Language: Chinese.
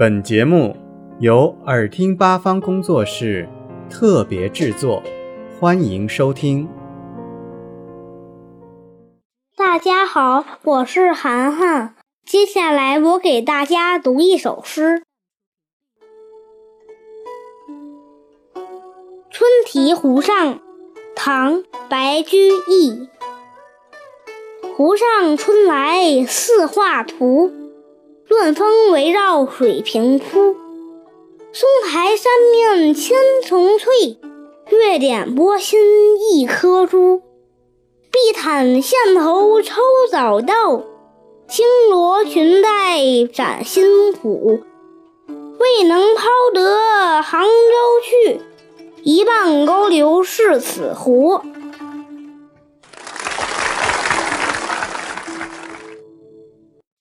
本节目由耳听八方工作室特别制作，欢迎收听。大家好，我是涵涵。接下来我给大家读一首诗：《春题湖上》唐·白居易。湖上春来似画图，乱峰围绕水平铺。松台山面千重翠，月点波心一颗珠。碧毯线头抽早到，轻罗裙带展新谱。未能抛得杭州去，一傍勾留是此湖。